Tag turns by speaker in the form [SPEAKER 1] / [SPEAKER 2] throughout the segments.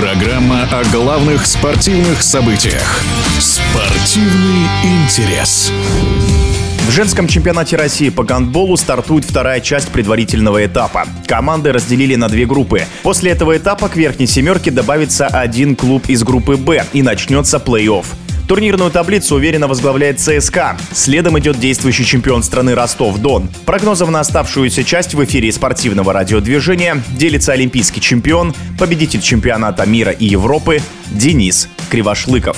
[SPEAKER 1] Программа о главных спортивных событиях. Спортивный интерес.
[SPEAKER 2] В женском чемпионате России по гандболу стартует вторая часть предварительного этапа. Команды разделили на две группы. После этого этапа к верхней семерке добавится один клуб из группы «Б» и начнется плей-офф. Турнирную таблицу уверенно возглавляет ЦСКА. Следом идет действующий чемпион страны Ростов-Дон. Прогнозом на оставшуюся часть в эфире спортивного радиодвижения делится олимпийский чемпион, победитель чемпионата мира и Европы Денис Кривошлыков.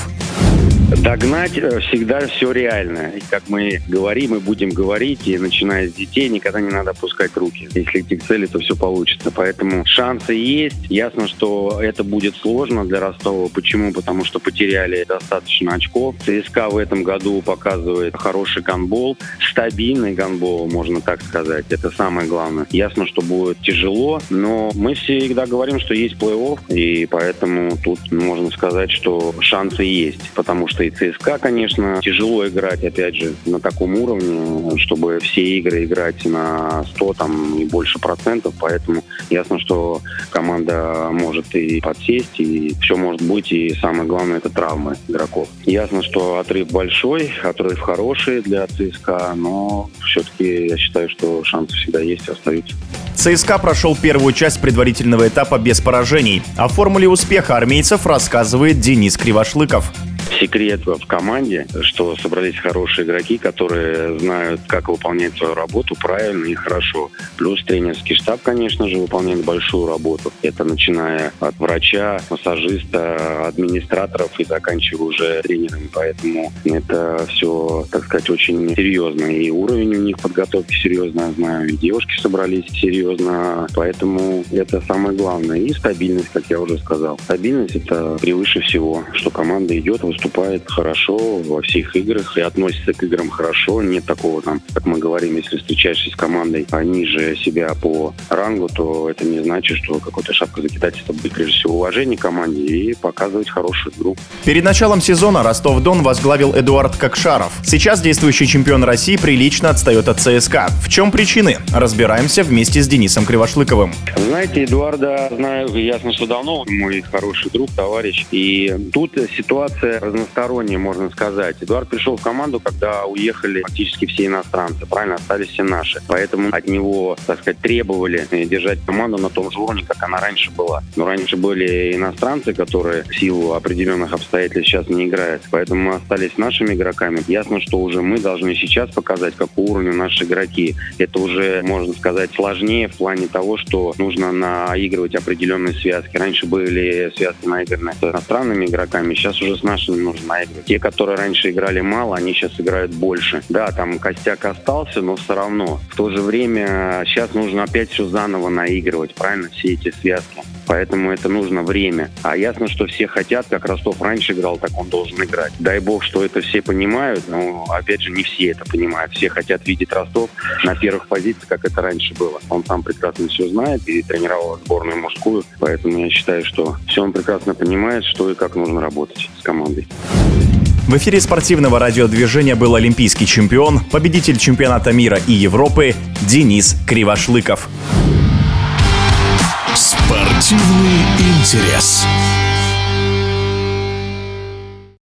[SPEAKER 3] Догнать э, всегда все реально. И как мы говорим и будем говорить, и начиная с детей, никогда не надо опускать руки. Если идти к цели, то все получится. Поэтому шансы есть. Ясно, что это будет сложно для Ростова. Почему? Потому что потеряли достаточно очков. ЦСКА в этом году показывает хороший гандбол, стабильный гандбол, можно так сказать. Это самое главное. Ясно, что будет тяжело, но мы всегда говорим, что есть плей-офф, и поэтому тут можно сказать, что шансы есть. Потому что и ЦСКА, конечно, тяжело играть, опять же, на таком уровне, чтобы все игры играть на 100 там, и больше процентов, поэтому ясно, что команда может и подсесть, и все может быть, и самое главное, это травмы игроков. Ясно, что отрыв большой, отрыв хороший для ЦСКА, но все-таки я считаю, что шансы всегда есть и остаются.
[SPEAKER 2] ЦСКА прошел первую часть предварительного этапа без поражений. О формуле успеха армейцев рассказывает Денис Кривошлыков
[SPEAKER 3] секрет в команде, что собрались хорошие игроки, которые знают, как выполнять свою работу правильно и хорошо. Плюс тренерский штаб, конечно же, выполняет большую работу. Это начиная от врача, массажиста, администраторов и заканчивая уже тренерами. Поэтому это все, так сказать, очень серьезно. И уровень у них подготовки серьезно, я знаю, и девушки собрались серьезно. Поэтому это самое главное. И стабильность, как я уже сказал. Стабильность это превыше всего, что команда идет, выступает хорошо во всех играх и относится к играм хорошо. Нет такого там, как мы говорим, если встречаешься с командой ниже себя по рангу, то это не значит, что какой-то шапка закидательства будет прежде всего уважение команде и показывать хорошую игру.
[SPEAKER 2] Перед началом сезона Ростов-Дон возглавил Эдуард Кокшаров. Сейчас действующий чемпион России прилично отстает от ЦСКА. В чем причины? Разбираемся вместе с Денисом Кривошлыковым.
[SPEAKER 3] Знаете, Эдуарда знаю ясно, что давно. Мой хороший друг, товарищ. И тут ситуация разносторонние, можно сказать. Эдуард пришел в команду, когда уехали практически все иностранцы, правильно, остались все наши. Поэтому от него, так сказать, требовали держать команду на том же уровне, как она раньше была. Но раньше были иностранцы, которые в силу определенных обстоятельств сейчас не играют. Поэтому мы остались нашими игроками. Ясно, что уже мы должны сейчас показать, какого уровня наши игроки. Это уже, можно сказать, сложнее в плане того, что нужно наигрывать определенные связки. Раньше были связки наиграны с иностранными игроками, сейчас уже с нашими нужно наигрывать. Те, которые раньше играли мало, они сейчас играют больше. Да, там костяк остался, но все равно. В то же время сейчас нужно опять все заново наигрывать, правильно, все эти связки. Поэтому это нужно время. А ясно, что все хотят, как Ростов раньше играл, так он должен играть. Дай бог, что это все понимают, но опять же не все это понимают. Все хотят видеть Ростов на первых позициях, как это раньше было. Он сам прекрасно все знает и тренировал сборную мужскую. Поэтому я считаю, что все он прекрасно понимает, что и как нужно работать с командой.
[SPEAKER 2] В эфире спортивного радиодвижения был олимпийский чемпион, победитель чемпионата мира и Европы Денис Кривошлыков.
[SPEAKER 1] Спортивный интерес.